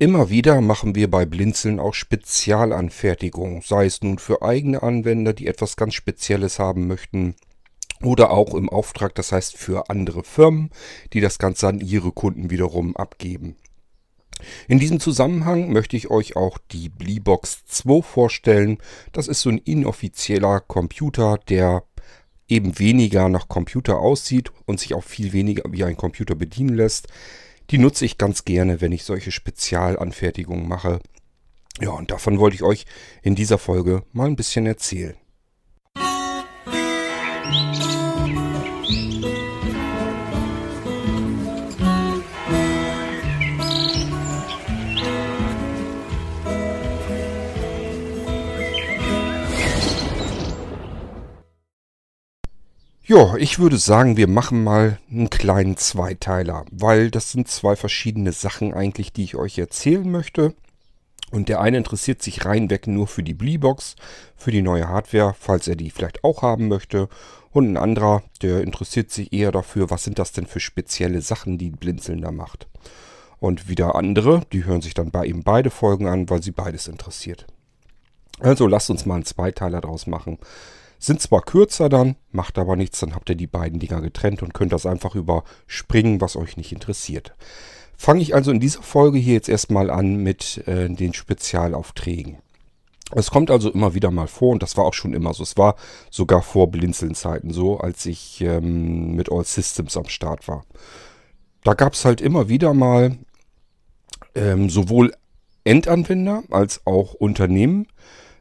Immer wieder machen wir bei Blinzeln auch Spezialanfertigungen, sei es nun für eigene Anwender, die etwas ganz Spezielles haben möchten, oder auch im Auftrag, das heißt für andere Firmen, die das Ganze an ihre Kunden wiederum abgeben. In diesem Zusammenhang möchte ich euch auch die Bleebox 2 vorstellen. Das ist so ein inoffizieller Computer, der eben weniger nach Computer aussieht und sich auch viel weniger wie ein Computer bedienen lässt. Die nutze ich ganz gerne, wenn ich solche Spezialanfertigungen mache. Ja, und davon wollte ich euch in dieser Folge mal ein bisschen erzählen. Ja, ich würde sagen, wir machen mal einen kleinen Zweiteiler, weil das sind zwei verschiedene Sachen eigentlich, die ich euch erzählen möchte. Und der eine interessiert sich reinweg nur für die Bleebox, für die neue Hardware, falls er die vielleicht auch haben möchte. Und ein anderer, der interessiert sich eher dafür, was sind das denn für spezielle Sachen, die Blinzeln da macht. Und wieder andere, die hören sich dann bei ihm beide Folgen an, weil sie beides interessiert. Also lasst uns mal einen Zweiteiler draus machen. Sind zwar kürzer dann, macht aber nichts, dann habt ihr die beiden Dinger getrennt und könnt das einfach überspringen, was euch nicht interessiert. Fange ich also in dieser Folge hier jetzt erstmal an mit äh, den Spezialaufträgen. Es kommt also immer wieder mal vor und das war auch schon immer so. Es war sogar vor Blinzeln-Zeiten so, als ich ähm, mit All Systems am Start war. Da gab es halt immer wieder mal ähm, sowohl Endanwender als auch Unternehmen,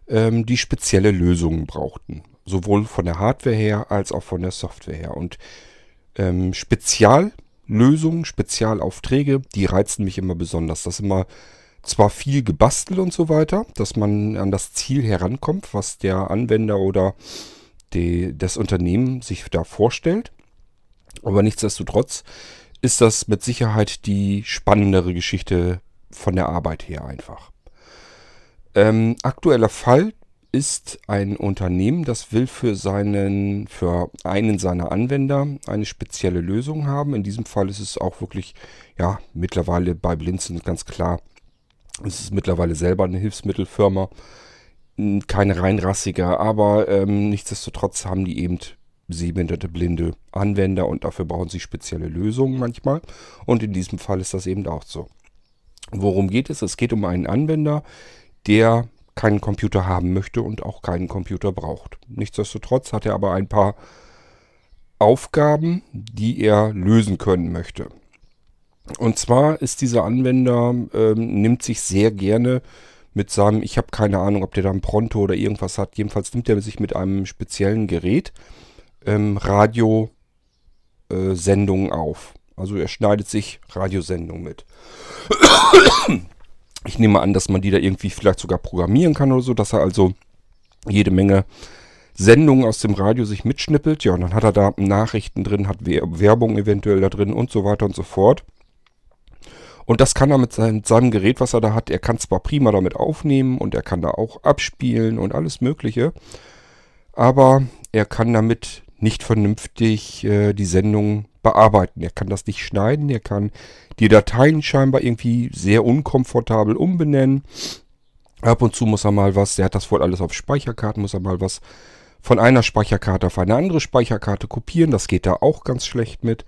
ähm, die spezielle Lösungen brauchten sowohl von der Hardware her als auch von der Software her. Und ähm, Speziallösungen, Spezialaufträge, die reizen mich immer besonders. Das ist immer zwar viel gebastelt und so weiter, dass man an das Ziel herankommt, was der Anwender oder die, das Unternehmen sich da vorstellt. Aber nichtsdestotrotz ist das mit Sicherheit die spannendere Geschichte von der Arbeit her einfach. Ähm, aktueller Fall, ist ein Unternehmen, das will für seinen, für einen seiner Anwender eine spezielle Lösung haben. In diesem Fall ist es auch wirklich, ja, mittlerweile bei Blinzen ganz klar, es ist mittlerweile selber eine Hilfsmittelfirma. Keine reinrassige, aber ähm, nichtsdestotrotz haben die eben sehbehinderte blinde Anwender und dafür brauchen sie spezielle Lösungen manchmal. Und in diesem Fall ist das eben auch so. Worum geht es? Es geht um einen Anwender, der keinen Computer haben möchte und auch keinen Computer braucht. Nichtsdestotrotz hat er aber ein paar Aufgaben, die er lösen können möchte. Und zwar ist dieser Anwender, ähm, nimmt sich sehr gerne mit seinem, ich habe keine Ahnung, ob der da ein Pronto oder irgendwas hat, jedenfalls nimmt er sich mit einem speziellen Gerät ähm, Radiosendungen äh, auf. Also er schneidet sich Radiosendungen mit. Ich nehme an, dass man die da irgendwie vielleicht sogar programmieren kann oder so, dass er also jede Menge Sendungen aus dem Radio sich mitschnippelt. Ja, und dann hat er da Nachrichten drin, hat Werbung eventuell da drin und so weiter und so fort. Und das kann er mit seinem, seinem Gerät, was er da hat, er kann zwar prima damit aufnehmen und er kann da auch abspielen und alles Mögliche, aber er kann damit nicht vernünftig äh, die Sendung bearbeiten. Er kann das nicht schneiden, er kann die Dateien scheinbar irgendwie sehr unkomfortabel umbenennen. Ab und zu muss er mal was, der hat das wohl alles auf Speicherkarten, muss er mal was von einer Speicherkarte auf eine andere Speicherkarte kopieren. Das geht da auch ganz schlecht mit.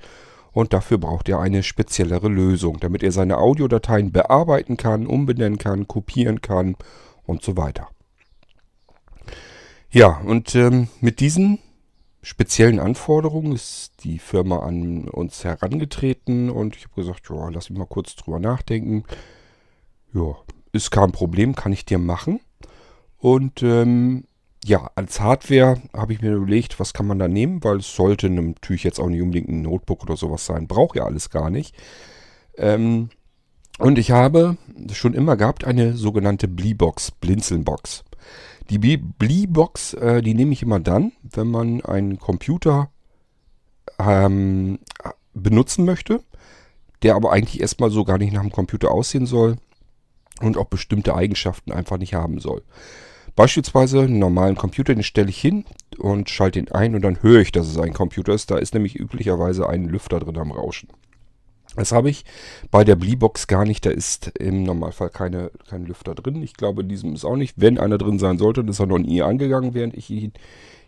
Und dafür braucht er eine speziellere Lösung, damit er seine Audiodateien bearbeiten kann, umbenennen kann, kopieren kann und so weiter. Ja, und ähm, mit diesen speziellen Anforderungen ist die Firma an uns herangetreten und ich habe gesagt, ja, lass mich mal kurz drüber nachdenken. Ja, ist kein Problem, kann ich dir machen. Und ähm, ja, als Hardware habe ich mir überlegt, was kann man da nehmen, weil es sollte natürlich jetzt auch nicht unbedingt ein Notebook oder sowas sein. Braucht ja alles gar nicht. Ähm, und ich habe schon immer gehabt eine sogenannte Bleebox, Blinzelnbox. Die Bleebox, äh, die nehme ich immer dann, wenn man einen Computer ähm, benutzen möchte, der aber eigentlich erstmal so gar nicht nach dem Computer aussehen soll und auch bestimmte Eigenschaften einfach nicht haben soll. Beispielsweise einen normalen Computer, den stelle ich hin und schalte ihn ein und dann höre ich, dass es ein Computer ist. Da ist nämlich üblicherweise ein Lüfter drin am Rauschen. Das habe ich bei der Bleebox gar nicht. Da ist im Normalfall keine, kein Lüfter drin. Ich glaube, in diesem ist auch nicht. Wenn einer drin sein sollte, ist er noch nie angegangen, während ich ihn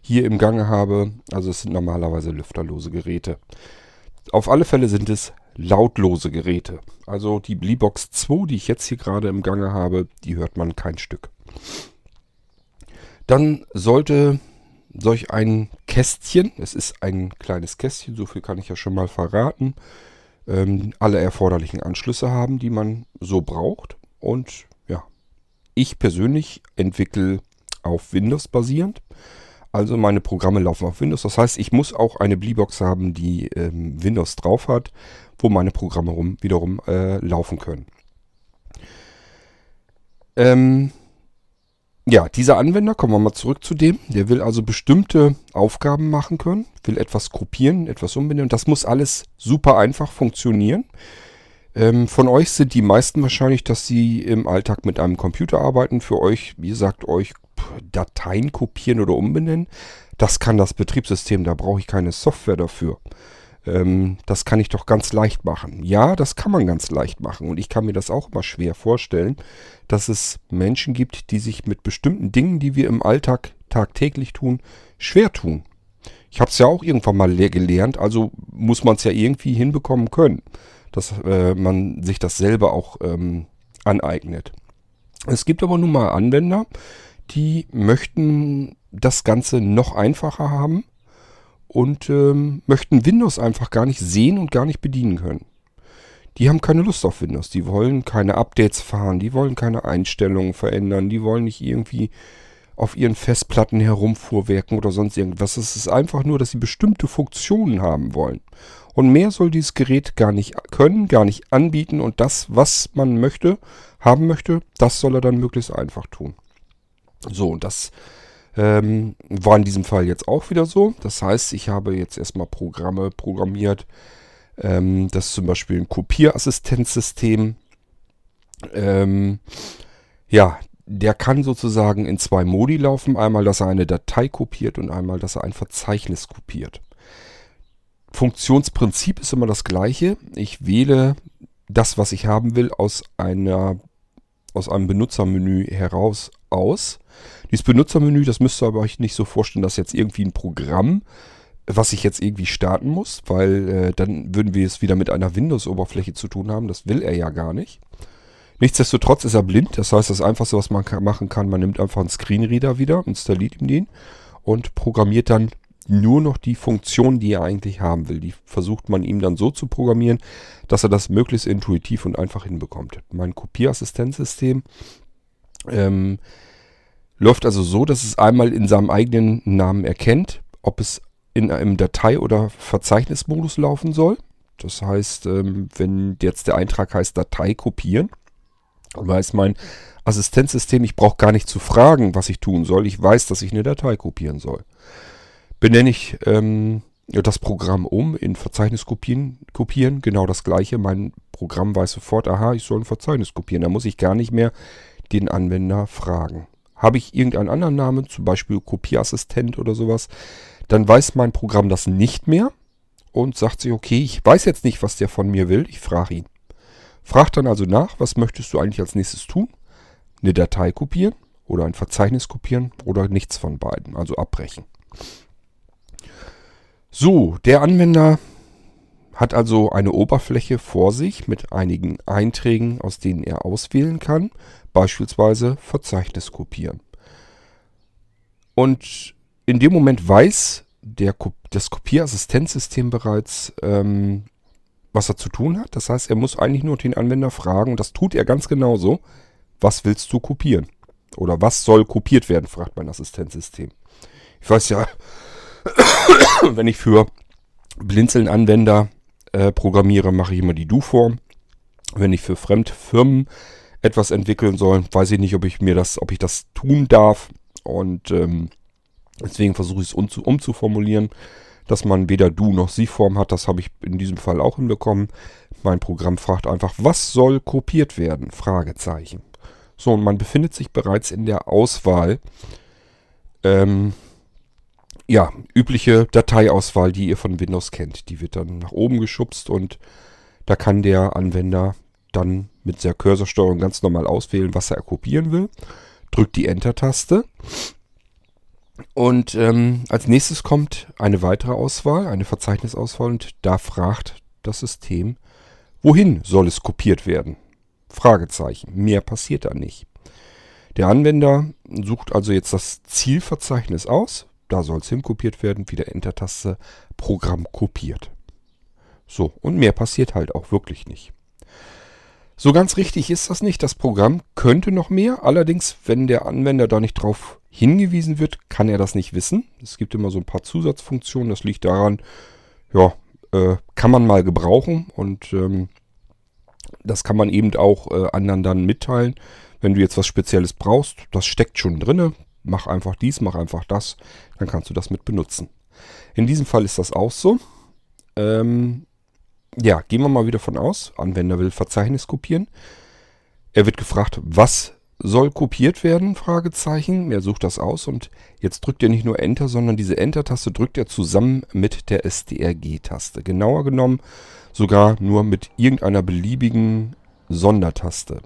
hier im Gange habe. Also es sind normalerweise lüfterlose Geräte. Auf alle Fälle sind es lautlose Geräte. Also die Bleebox 2, die ich jetzt hier gerade im Gange habe, die hört man kein Stück. Dann sollte solch ein Kästchen, es ist ein kleines Kästchen, so viel kann ich ja schon mal verraten, ähm, alle erforderlichen Anschlüsse haben, die man so braucht. Und ja, ich persönlich entwickle auf Windows basierend. Also meine Programme laufen auf Windows. Das heißt, ich muss auch eine Bleebox haben, die ähm, Windows drauf hat, wo meine Programme rum, wiederum äh, laufen können. Ähm, ja, dieser Anwender, kommen wir mal zurück zu dem, der will also bestimmte Aufgaben machen können, will etwas kopieren, etwas umbenennen. Das muss alles super einfach funktionieren. Ähm, von euch sind die meisten wahrscheinlich, dass sie im Alltag mit einem Computer arbeiten. Für euch, wie gesagt, euch Dateien kopieren oder umbenennen. Das kann das Betriebssystem, da brauche ich keine Software dafür. Ähm, das kann ich doch ganz leicht machen. Ja, das kann man ganz leicht machen. Und ich kann mir das auch immer schwer vorstellen, dass es Menschen gibt, die sich mit bestimmten Dingen, die wir im Alltag tagtäglich tun, schwer tun. Ich habe es ja auch irgendwann mal gelernt, also muss man es ja irgendwie hinbekommen können, dass äh, man sich das selber auch ähm, aneignet. Es gibt aber nun mal Anwender, die möchten das Ganze noch einfacher haben und ähm, möchten Windows einfach gar nicht sehen und gar nicht bedienen können. Die haben keine Lust auf Windows, die wollen keine Updates fahren, die wollen keine Einstellungen verändern, die wollen nicht irgendwie auf ihren Festplatten herumfuhrwerken oder sonst irgendwas. Es ist einfach nur, dass sie bestimmte Funktionen haben wollen. Und mehr soll dieses Gerät gar nicht können, gar nicht anbieten und das, was man möchte, haben möchte, das soll er dann möglichst einfach tun. So, und das ähm, war in diesem Fall jetzt auch wieder so. Das heißt, ich habe jetzt erstmal Programme programmiert. Ähm, das zum Beispiel ein Kopierassistenzsystem. Ähm, ja, der kann sozusagen in zwei Modi laufen. Einmal, dass er eine Datei kopiert und einmal, dass er ein Verzeichnis kopiert. Funktionsprinzip ist immer das gleiche. Ich wähle das, was ich haben will, aus einer aus einem Benutzermenü heraus aus. Dieses Benutzermenü, das müsst ihr aber euch nicht so vorstellen, dass jetzt irgendwie ein Programm, was ich jetzt irgendwie starten muss, weil äh, dann würden wir es wieder mit einer Windows-Oberfläche zu tun haben. Das will er ja gar nicht. Nichtsdestotrotz ist er blind. Das heißt, das Einfachste, was man machen kann, man nimmt einfach einen Screenreader wieder, installiert ihm den und programmiert dann nur noch die Funktion, die er eigentlich haben will. Die versucht man ihm dann so zu programmieren, dass er das möglichst intuitiv und einfach hinbekommt. Mein Kopierassistenzsystem ähm, läuft also so, dass es einmal in seinem eigenen Namen erkennt, ob es in einem Datei- oder Verzeichnismodus laufen soll. Das heißt, ähm, wenn jetzt der Eintrag heißt Datei kopieren, weiß mein Assistenzsystem, ich brauche gar nicht zu fragen, was ich tun soll. Ich weiß, dass ich eine Datei kopieren soll. Benenne ich ähm, das Programm um in Verzeichnis kopieren, kopieren, genau das gleiche. Mein Programm weiß sofort, aha, ich soll ein Verzeichnis kopieren. Da muss ich gar nicht mehr den Anwender fragen. Habe ich irgendeinen anderen Namen, zum Beispiel Kopierassistent oder sowas, dann weiß mein Programm das nicht mehr und sagt sich, okay, ich weiß jetzt nicht, was der von mir will, ich frage ihn. Fragt dann also nach, was möchtest du eigentlich als nächstes tun? Eine Datei kopieren oder ein Verzeichnis kopieren oder nichts von beiden, also abbrechen. So, der Anwender hat also eine Oberfläche vor sich mit einigen Einträgen, aus denen er auswählen kann, beispielsweise Verzeichnis kopieren. Und in dem Moment weiß der, das Kopierassistenzsystem bereits, ähm, was er zu tun hat. Das heißt, er muss eigentlich nur den Anwender fragen, und das tut er ganz genauso, was willst du kopieren? Oder was soll kopiert werden, fragt mein Assistenzsystem. Ich weiß ja, wenn ich für Blinzeln-Anwender äh, programmiere, mache ich immer die Du-Form. Wenn ich für Fremdfirmen etwas entwickeln soll, weiß ich nicht, ob ich mir das, ob ich das tun darf. Und ähm, deswegen versuche ich es um, umzuformulieren, dass man weder Du noch Sie-Form hat. Das habe ich in diesem Fall auch hinbekommen. Mein Programm fragt einfach, was soll kopiert werden? Fragezeichen. So, und man befindet sich bereits in der Auswahl. Ähm, ja, übliche Dateiauswahl, die ihr von Windows kennt. Die wird dann nach oben geschubst und Da kann der Anwender dann mit der Cursorsteuerung ganz normal auswählen, was er kopieren will. Drückt die Enter-Taste. Und ähm, als nächstes kommt eine weitere Auswahl, eine Verzeichnisauswahl und da fragt das System, wohin soll es kopiert werden? Fragezeichen. Mehr passiert da nicht. Der Anwender sucht also jetzt das Zielverzeichnis aus. Da soll es hinkopiert werden. Wieder Enter-Taste. Programm kopiert. So, und mehr passiert halt auch wirklich nicht. So ganz richtig ist das nicht. Das Programm könnte noch mehr. Allerdings, wenn der Anwender da nicht drauf hingewiesen wird, kann er das nicht wissen. Es gibt immer so ein paar Zusatzfunktionen. Das liegt daran, ja, äh, kann man mal gebrauchen und ähm, das kann man eben auch äh, anderen dann mitteilen. Wenn du jetzt was Spezielles brauchst, das steckt schon drinne. Mach einfach dies, mach einfach das, dann kannst du das mit benutzen. In diesem Fall ist das auch so. Ähm, ja, gehen wir mal wieder von aus. Anwender will Verzeichnis kopieren. Er wird gefragt, was soll kopiert werden? Fragezeichen. Er sucht das aus und jetzt drückt er nicht nur Enter, sondern diese Enter-Taste drückt er zusammen mit der STRG-Taste. Genauer genommen sogar nur mit irgendeiner beliebigen Sondertaste.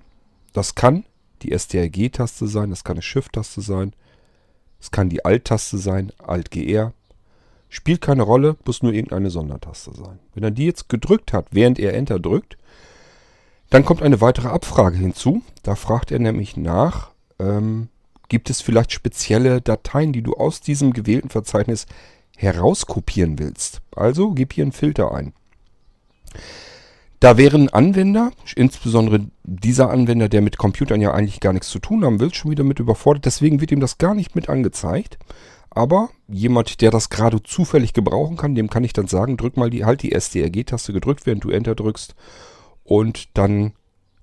Das kann die STRG-Taste sein, das kann eine Shift-Taste sein, es kann die Alt-Taste sein, Alt-GR. Spielt keine Rolle, muss nur irgendeine Sondertaste sein. Wenn er die jetzt gedrückt hat, während er Enter drückt, dann kommt eine weitere Abfrage hinzu. Da fragt er nämlich nach, ähm, gibt es vielleicht spezielle Dateien, die du aus diesem gewählten Verzeichnis herauskopieren willst. Also gib hier einen Filter ein. Da wären Anwender, insbesondere dieser Anwender, der mit Computern ja eigentlich gar nichts zu tun haben will, schon wieder mit überfordert. Deswegen wird ihm das gar nicht mit angezeigt. Aber jemand, der das gerade zufällig gebrauchen kann, dem kann ich dann sagen, drück mal die, halt die SDRG-Taste gedrückt, während du Enter drückst. Und dann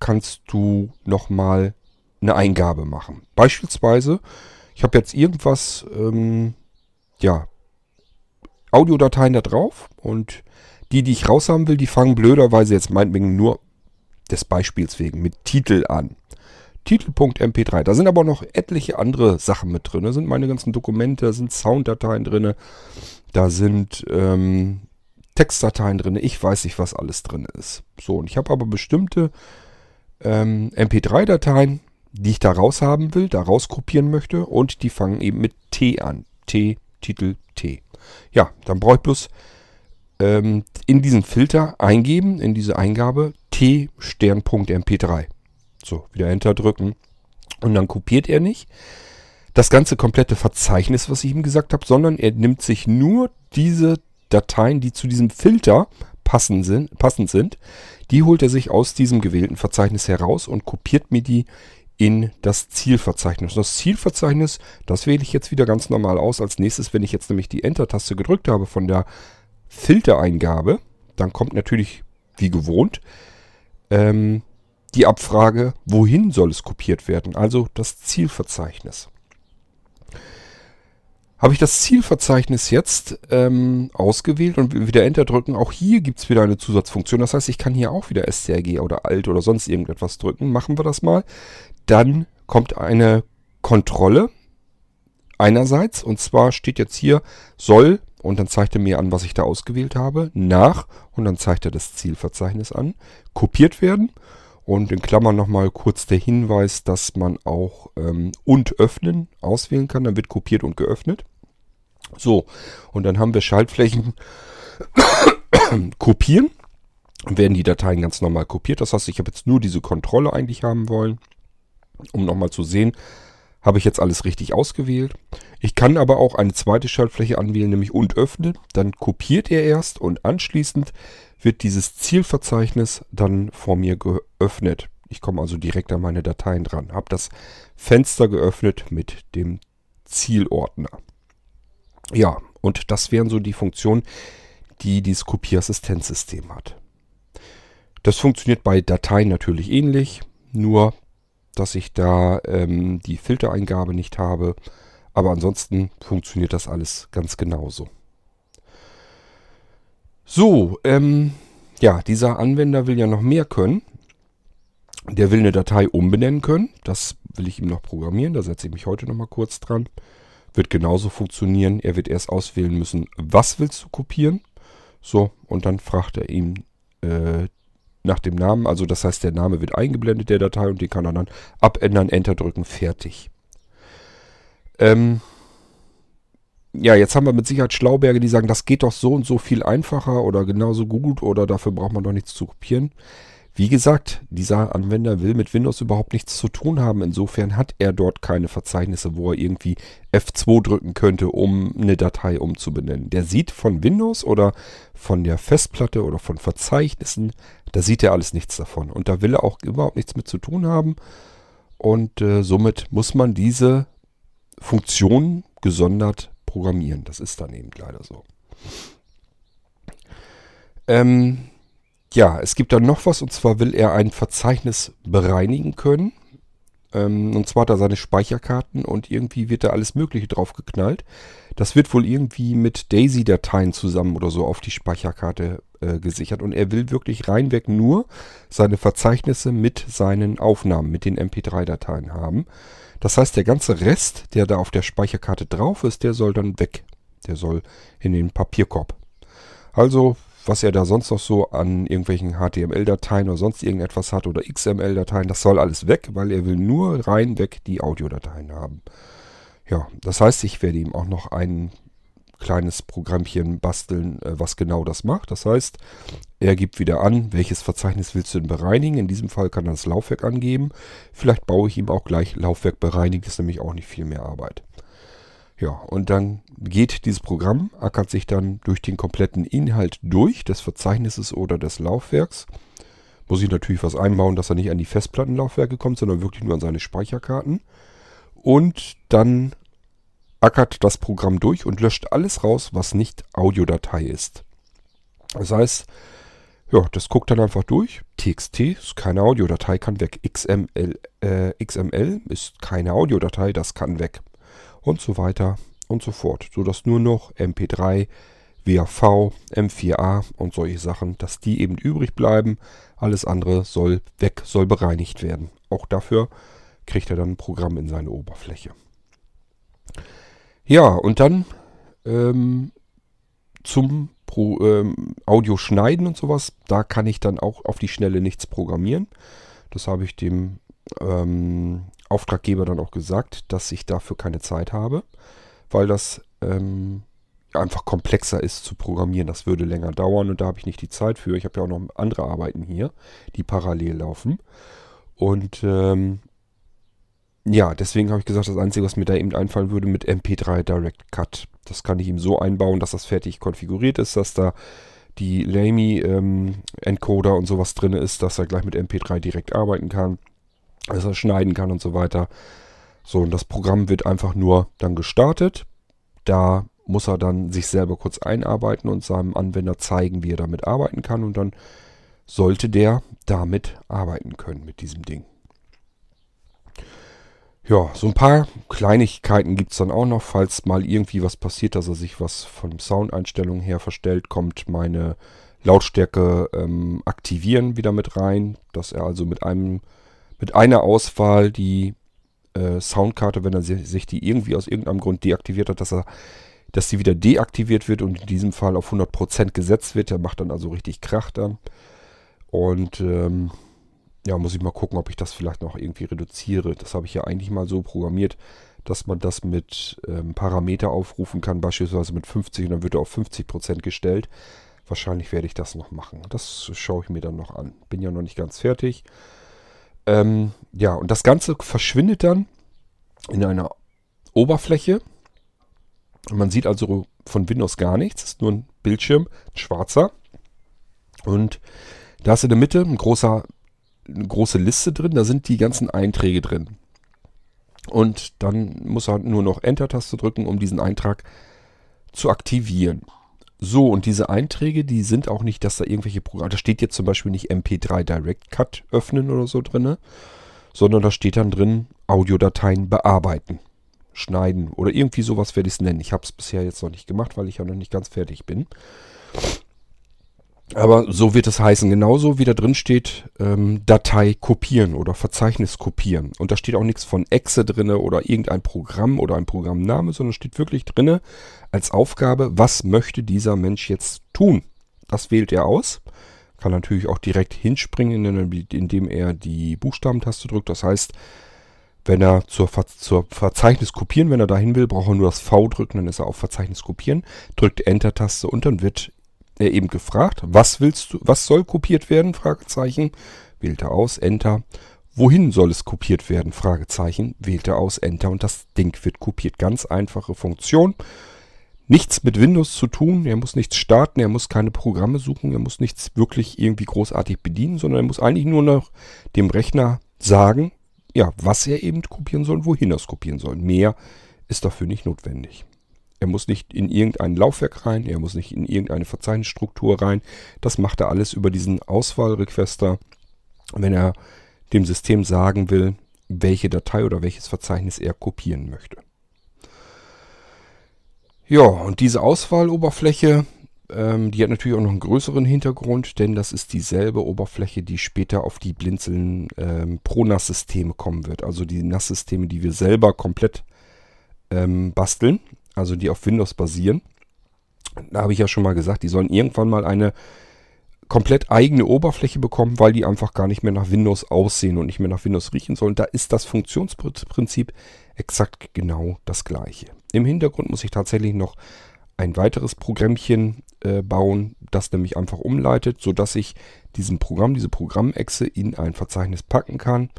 kannst du nochmal eine Eingabe machen. Beispielsweise, ich habe jetzt irgendwas, ähm, ja, Audiodateien da drauf und die, die ich raushaben will, die fangen blöderweise jetzt meinetwegen nur des Beispiels wegen mit Titel an. Titel.mp3. Da sind aber noch etliche andere Sachen mit drin. Da sind meine ganzen Dokumente, da sind Sounddateien drin, da sind ähm, Textdateien drin. Ich weiß nicht, was alles drin ist. So, und ich habe aber bestimmte ähm, MP3-Dateien, die ich da raushaben will, da rauskopieren möchte und die fangen eben mit T an. T, Titel, T. Ja, dann brauche ich bloß ähm, in diesen Filter eingeben, in diese Eingabe t-stern.mp3. So, wieder Enter drücken. Und dann kopiert er nicht das ganze komplette Verzeichnis, was ich ihm gesagt habe, sondern er nimmt sich nur diese Dateien, die zu diesem Filter passend sind, passend sind, die holt er sich aus diesem gewählten Verzeichnis heraus und kopiert mir die in das Zielverzeichnis. Das Zielverzeichnis, das wähle ich jetzt wieder ganz normal aus. Als nächstes, wenn ich jetzt nämlich die Enter-Taste gedrückt habe von der Filtereingabe, dann kommt natürlich wie gewohnt ähm, die Abfrage, wohin soll es kopiert werden, also das Zielverzeichnis. Habe ich das Zielverzeichnis jetzt ähm, ausgewählt und wieder Enter drücken, auch hier gibt es wieder eine Zusatzfunktion. Das heißt, ich kann hier auch wieder STRG oder Alt oder sonst irgendetwas drücken. Machen wir das mal. Dann kommt eine Kontrolle einerseits und zwar steht jetzt hier soll und dann zeigt er mir an, was ich da ausgewählt habe, nach und dann zeigt er das Zielverzeichnis an, kopiert werden und in Klammern nochmal kurz der Hinweis, dass man auch ähm, und öffnen auswählen kann, dann wird kopiert und geöffnet. So, und dann haben wir Schaltflächen kopieren und werden die Dateien ganz normal kopiert. Das heißt, ich habe jetzt nur diese Kontrolle eigentlich haben wollen, um nochmal zu sehen, habe ich jetzt alles richtig ausgewählt. Ich kann aber auch eine zweite Schaltfläche anwählen, nämlich und öffnen. Dann kopiert er erst und anschließend wird dieses Zielverzeichnis dann vor mir geöffnet. Ich komme also direkt an meine Dateien dran. Habe das Fenster geöffnet mit dem Zielordner. Ja, und das wären so die Funktionen, die dieses Kopieassistenzsystem hat. Das funktioniert bei Dateien natürlich ähnlich, nur dass ich da ähm, die Filtereingabe nicht habe. Aber ansonsten funktioniert das alles ganz genauso. So, ähm, ja, dieser Anwender will ja noch mehr können. Der will eine Datei umbenennen können. Das will ich ihm noch programmieren. Da setze ich mich heute noch mal kurz dran. Wird genauso funktionieren. Er wird erst auswählen müssen, was willst du kopieren. So, und dann fragt er ihm äh, nach dem Namen. Also das heißt, der Name wird eingeblendet der Datei und den kann er dann abändern, Enter drücken, fertig. Ähm, ja, jetzt haben wir mit Sicherheit Schlauberge, die sagen, das geht doch so und so viel einfacher oder genauso gut oder dafür braucht man doch nichts zu kopieren. Wie gesagt, dieser Anwender will mit Windows überhaupt nichts zu tun haben. Insofern hat er dort keine Verzeichnisse, wo er irgendwie F2 drücken könnte, um eine Datei umzubenennen. Der sieht von Windows oder von der Festplatte oder von Verzeichnissen, da sieht er alles nichts davon. Und da will er auch überhaupt nichts mit zu tun haben. Und äh, somit muss man diese Funktion gesondert programmieren. Das ist dann eben leider so. Ähm, ja, es gibt dann noch was und zwar will er ein Verzeichnis bereinigen können. Ähm, und zwar hat er seine Speicherkarten und irgendwie wird da alles Mögliche drauf geknallt. Das wird wohl irgendwie mit Daisy-Dateien zusammen oder so auf die Speicherkarte äh, gesichert. Und er will wirklich reinweg nur seine Verzeichnisse mit seinen Aufnahmen, mit den MP3-Dateien haben. Das heißt, der ganze Rest, der da auf der Speicherkarte drauf ist, der soll dann weg. Der soll in den Papierkorb. Also was er da sonst noch so an irgendwelchen HTML-Dateien oder sonst irgendetwas hat oder XML-Dateien, das soll alles weg, weil er will nur rein weg die Audiodateien haben. Ja, das heißt, ich werde ihm auch noch ein kleines Programmchen basteln, äh, was genau das macht. Das heißt, er gibt wieder an, welches Verzeichnis willst du denn bereinigen. In diesem Fall kann er das Laufwerk angeben. Vielleicht baue ich ihm auch gleich Laufwerk bereinigen, das ist nämlich auch nicht viel mehr Arbeit. Ja, und dann geht dieses Programm, ackert sich dann durch den kompletten Inhalt durch des Verzeichnisses oder des Laufwerks. Muss ich natürlich was einbauen, dass er nicht an die Festplattenlaufwerke kommt, sondern wirklich nur an seine Speicherkarten. Und dann ackert das Programm durch und löscht alles raus, was nicht Audiodatei ist. Das heißt, ja, das guckt dann einfach durch. TXT ist keine Audiodatei, kann weg. XML, äh, XML ist keine Audiodatei, das kann weg und so weiter und so fort. Sodass nur noch MP3, WAV, M4A und solche Sachen, dass die eben übrig bleiben. Alles andere soll weg, soll bereinigt werden. Auch dafür kriegt er dann ein Programm in seine Oberfläche. Ja, und dann ähm, zum Pro, ähm, Audio schneiden und sowas. Da kann ich dann auch auf die Schnelle nichts programmieren. Das habe ich dem ähm, Auftraggeber dann auch gesagt, dass ich dafür keine Zeit habe, weil das ähm, einfach komplexer ist zu programmieren. Das würde länger dauern und da habe ich nicht die Zeit für. Ich habe ja auch noch andere Arbeiten hier, die parallel laufen. Und ähm, ja, deswegen habe ich gesagt, das Einzige, was mir da eben einfallen würde, mit MP3 Direct Cut. Das kann ich ihm so einbauen, dass das fertig konfiguriert ist, dass da die Lamy ähm, Encoder und sowas drin ist, dass er gleich mit MP3 direkt arbeiten kann dass er schneiden kann und so weiter. So, und das Programm wird einfach nur dann gestartet. Da muss er dann sich selber kurz einarbeiten und seinem Anwender zeigen, wie er damit arbeiten kann. Und dann sollte der damit arbeiten können mit diesem Ding. Ja, so ein paar Kleinigkeiten gibt es dann auch noch, falls mal irgendwie was passiert, dass er sich was von Soundeinstellungen her verstellt, kommt meine Lautstärke ähm, aktivieren wieder mit rein, dass er also mit einem mit einer Auswahl die äh, Soundkarte, wenn er sich die irgendwie aus irgendeinem Grund deaktiviert hat, dass er dass sie wieder deaktiviert wird und in diesem Fall auf 100% gesetzt wird. Der macht dann also richtig Krach dann. Und ähm, ja, muss ich mal gucken, ob ich das vielleicht noch irgendwie reduziere. Das habe ich ja eigentlich mal so programmiert, dass man das mit ähm, Parameter aufrufen kann, beispielsweise mit 50 und dann wird er auf 50% gestellt. Wahrscheinlich werde ich das noch machen. Das schaue ich mir dann noch an. Bin ja noch nicht ganz fertig. Ähm, ja, und das Ganze verschwindet dann in einer Oberfläche. Man sieht also von Windows gar nichts. Ist nur ein Bildschirm, ein schwarzer. Und da ist in der Mitte ein großer, eine große Liste drin. Da sind die ganzen Einträge drin. Und dann muss er nur noch Enter-Taste drücken, um diesen Eintrag zu aktivieren. So, und diese Einträge, die sind auch nicht, dass da irgendwelche Programme, da steht jetzt zum Beispiel nicht MP3 Direct Cut öffnen oder so drin, sondern da steht dann drin Audiodateien bearbeiten, schneiden oder irgendwie sowas werde ich es nennen. Ich habe es bisher jetzt noch nicht gemacht, weil ich ja noch nicht ganz fertig bin. Aber so wird es heißen. Genauso wie da drin steht, ähm, Datei kopieren oder Verzeichnis kopieren. Und da steht auch nichts von Exe drin oder irgendein Programm oder ein Programmname, sondern steht wirklich drin als Aufgabe, was möchte dieser Mensch jetzt tun. Das wählt er aus. Kann natürlich auch direkt hinspringen, indem er die Buchstabentaste drückt. Das heißt, wenn er zur, Ver zur Verzeichnis kopieren, wenn er dahin will, braucht er nur das V drücken, dann ist er auf Verzeichnis kopieren, drückt Enter-Taste und dann wird er eben gefragt, was willst du, was soll kopiert werden? Fragezeichen. Wählt er aus, Enter. Wohin soll es kopiert werden? Fragezeichen. Wählt er aus, Enter und das Ding wird kopiert. Ganz einfache Funktion. Nichts mit Windows zu tun. Er muss nichts starten, er muss keine Programme suchen, er muss nichts wirklich irgendwie großartig bedienen, sondern er muss eigentlich nur noch dem Rechner sagen, ja, was er eben kopieren soll und wohin er es kopieren soll. Mehr ist dafür nicht notwendig. Er muss nicht in irgendein Laufwerk rein, er muss nicht in irgendeine Verzeichnisstruktur rein. Das macht er alles über diesen Auswahlrequester. Wenn er dem System sagen will, welche Datei oder welches Verzeichnis er kopieren möchte. Ja, und diese Auswahloberfläche, ähm, die hat natürlich auch noch einen größeren Hintergrund, denn das ist dieselbe Oberfläche, die später auf die Blinzeln ähm, Pro-NAS-Systeme kommen wird. Also die NAS-Systeme, die wir selber komplett ähm, basteln, also die auf Windows basieren. Da habe ich ja schon mal gesagt, die sollen irgendwann mal eine komplett eigene Oberfläche bekommen, weil die einfach gar nicht mehr nach Windows aussehen und nicht mehr nach Windows riechen sollen. Da ist das Funktionsprinzip exakt genau das gleiche. Im Hintergrund muss ich tatsächlich noch ein weiteres Programmchen äh, bauen, das nämlich einfach umleitet, sodass ich diesem Programm, diese Programmechse in ein Verzeichnis packen kann.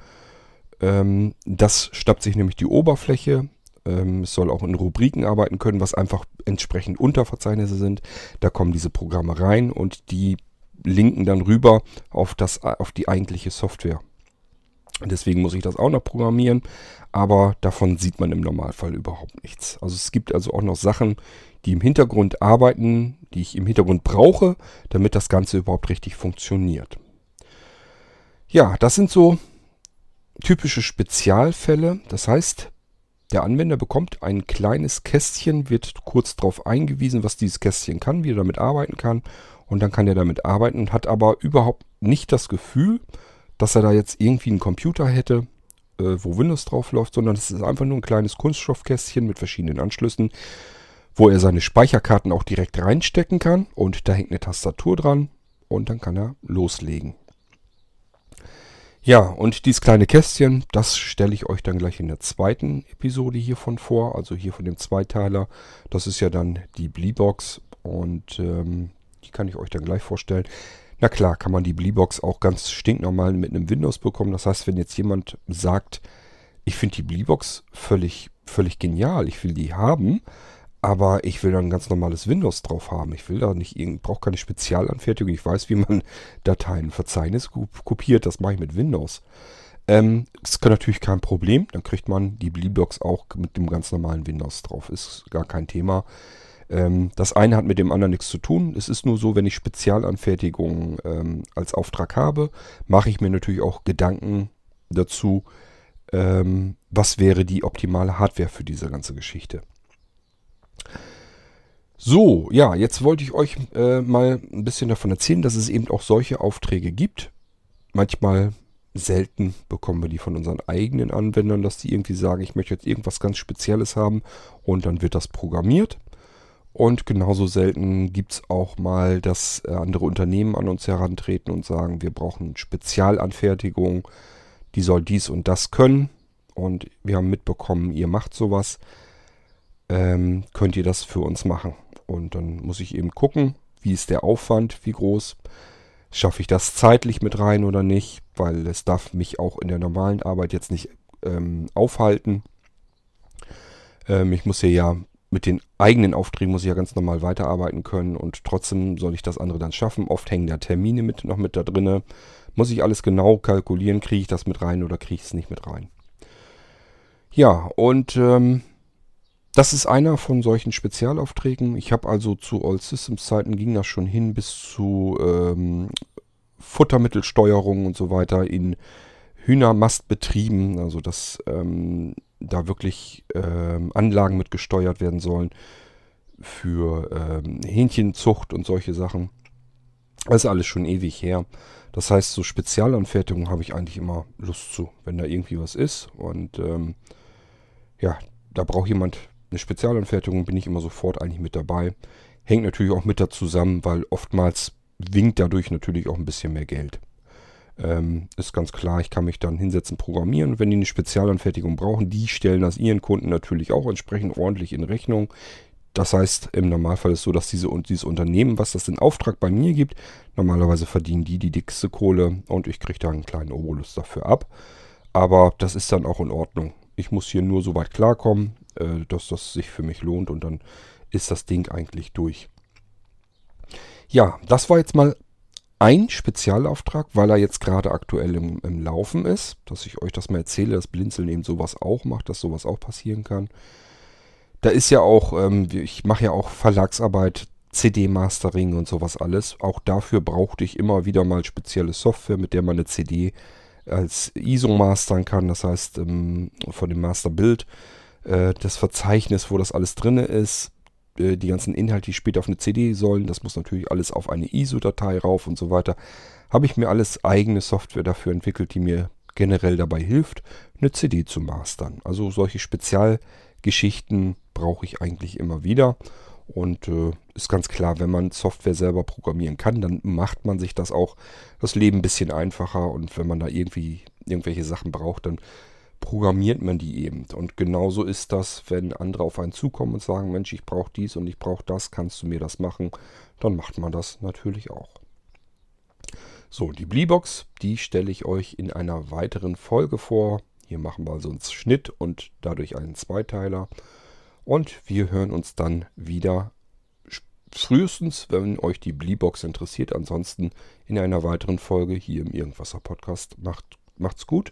Ähm, das schnappt sich nämlich die Oberfläche. Ähm, es soll auch in Rubriken arbeiten können, was einfach entsprechend Unterverzeichnisse sind. Da kommen diese Programme rein und die linken dann rüber auf, das, auf die eigentliche Software. Deswegen muss ich das auch noch programmieren, aber davon sieht man im Normalfall überhaupt nichts. Also es gibt also auch noch Sachen, die im Hintergrund arbeiten, die ich im Hintergrund brauche, damit das Ganze überhaupt richtig funktioniert. Ja, das sind so typische Spezialfälle. Das heißt, der Anwender bekommt ein kleines Kästchen, wird kurz darauf eingewiesen, was dieses Kästchen kann, wie er damit arbeiten kann. Und dann kann er damit arbeiten und hat aber überhaupt nicht das Gefühl, dass er da jetzt irgendwie einen Computer hätte, äh, wo Windows drauf läuft, sondern es ist einfach nur ein kleines Kunststoffkästchen mit verschiedenen Anschlüssen, wo er seine Speicherkarten auch direkt reinstecken kann und da hängt eine Tastatur dran und dann kann er loslegen. Ja, und dieses kleine Kästchen, das stelle ich euch dann gleich in der zweiten Episode hiervon vor, also hier von dem Zweiteiler. Das ist ja dann die Bleebox und ähm, die kann ich euch dann gleich vorstellen. Na klar, kann man die Bleebox auch ganz stinknormal mit einem Windows bekommen. Das heißt, wenn jetzt jemand sagt, ich finde die Bleebox völlig, völlig genial, ich will die haben, aber ich will da ein ganz normales Windows drauf haben. Ich will da nicht brauche keine Spezialanfertigung. Ich weiß, wie man Dateien, Verzeichnis kopiert. Das mache ich mit Windows. Ähm, ist natürlich kein Problem. Dann kriegt man die Bleebox auch mit dem ganz normalen Windows drauf. Ist gar kein Thema. Ähm, das eine hat mit dem anderen nichts zu tun. Es ist nur so, wenn ich Spezialanfertigungen ähm, als Auftrag habe, mache ich mir natürlich auch Gedanken dazu, ähm, was wäre die optimale Hardware für diese ganze Geschichte. So, ja, jetzt wollte ich euch äh, mal ein bisschen davon erzählen, dass es eben auch solche Aufträge gibt. Manchmal selten bekommen wir die von unseren eigenen Anwendern, dass die irgendwie sagen, ich möchte jetzt irgendwas ganz Spezielles haben und dann wird das programmiert. Und genauso selten gibt es auch mal, dass äh, andere Unternehmen an uns herantreten und sagen, wir brauchen Spezialanfertigung, die soll dies und das können. Und wir haben mitbekommen, ihr macht sowas. Ähm, könnt ihr das für uns machen? Und dann muss ich eben gucken, wie ist der Aufwand, wie groß. Schaffe ich das zeitlich mit rein oder nicht? Weil es darf mich auch in der normalen Arbeit jetzt nicht ähm, aufhalten. Ähm, ich muss hier ja mit den eigenen Aufträgen muss ich ja ganz normal weiterarbeiten können und trotzdem soll ich das andere dann schaffen. Oft hängen da Termine mit, noch mit da drinne. Muss ich alles genau kalkulieren, kriege ich das mit rein oder kriege ich es nicht mit rein. Ja, und ähm, das ist einer von solchen Spezialaufträgen. Ich habe also zu All Systems Zeiten ging das schon hin bis zu ähm, Futtermittelsteuerung und so weiter in Hühnermastbetrieben, also dass ähm, da wirklich ähm, Anlagen mit gesteuert werden sollen für ähm, Hähnchenzucht und solche Sachen. Das ist alles schon ewig her. Das heißt, so Spezialanfertigungen habe ich eigentlich immer Lust zu, wenn da irgendwie was ist. Und ähm, ja, da braucht jemand eine Spezialanfertigung bin ich immer sofort eigentlich mit dabei. Hängt natürlich auch mit da zusammen, weil oftmals winkt dadurch natürlich auch ein bisschen mehr Geld. Ähm, ist ganz klar, ich kann mich dann hinsetzen, programmieren. wenn die eine Spezialanfertigung brauchen, die stellen das ihren Kunden natürlich auch entsprechend ordentlich in Rechnung. Das heißt, im Normalfall ist es so, dass diese, dieses Unternehmen, was das in Auftrag bei mir gibt, normalerweise verdienen die die dickste Kohle und ich kriege da einen kleinen Obolus dafür ab. Aber das ist dann auch in Ordnung. Ich muss hier nur so weit klarkommen, äh, dass das sich für mich lohnt und dann ist das Ding eigentlich durch. Ja, das war jetzt mal ein Spezialauftrag, weil er jetzt gerade aktuell im, im, Laufen ist, dass ich euch das mal erzähle, dass Blinzeln eben sowas auch macht, dass sowas auch passieren kann. Da ist ja auch, ähm, ich mache ja auch Verlagsarbeit, CD-Mastering und sowas alles. Auch dafür brauchte ich immer wieder mal spezielle Software, mit der man eine CD als ISO mastern kann. Das heißt, ähm, von dem Masterbild äh, das Verzeichnis, wo das alles drin ist, äh, die ganzen Inhalte, die später auf eine CD sollen, das muss natürlich alles auf eine ISO-Datei rauf und so weiter. Habe ich mir alles eigene Software dafür entwickelt, die mir generell dabei hilft, eine CD zu mastern. Also solche Spezialgeschichten brauche ich eigentlich immer wieder. Und äh, ist ganz klar, wenn man Software selber programmieren kann, dann macht man sich das auch das Leben ein bisschen einfacher. Und wenn man da irgendwie irgendwelche Sachen braucht, dann programmiert man die eben. Und genauso ist das, wenn andere auf einen zukommen und sagen, Mensch, ich brauche dies und ich brauche das, kannst du mir das machen? Dann macht man das natürlich auch. So, die Bleebox, die stelle ich euch in einer weiteren Folge vor. Hier machen wir also einen Schnitt und dadurch einen Zweiteiler. Und wir hören uns dann wieder frühestens, wenn euch die Bleebox interessiert. Ansonsten in einer weiteren Folge hier im Irgendwasser Podcast. Macht, macht's gut.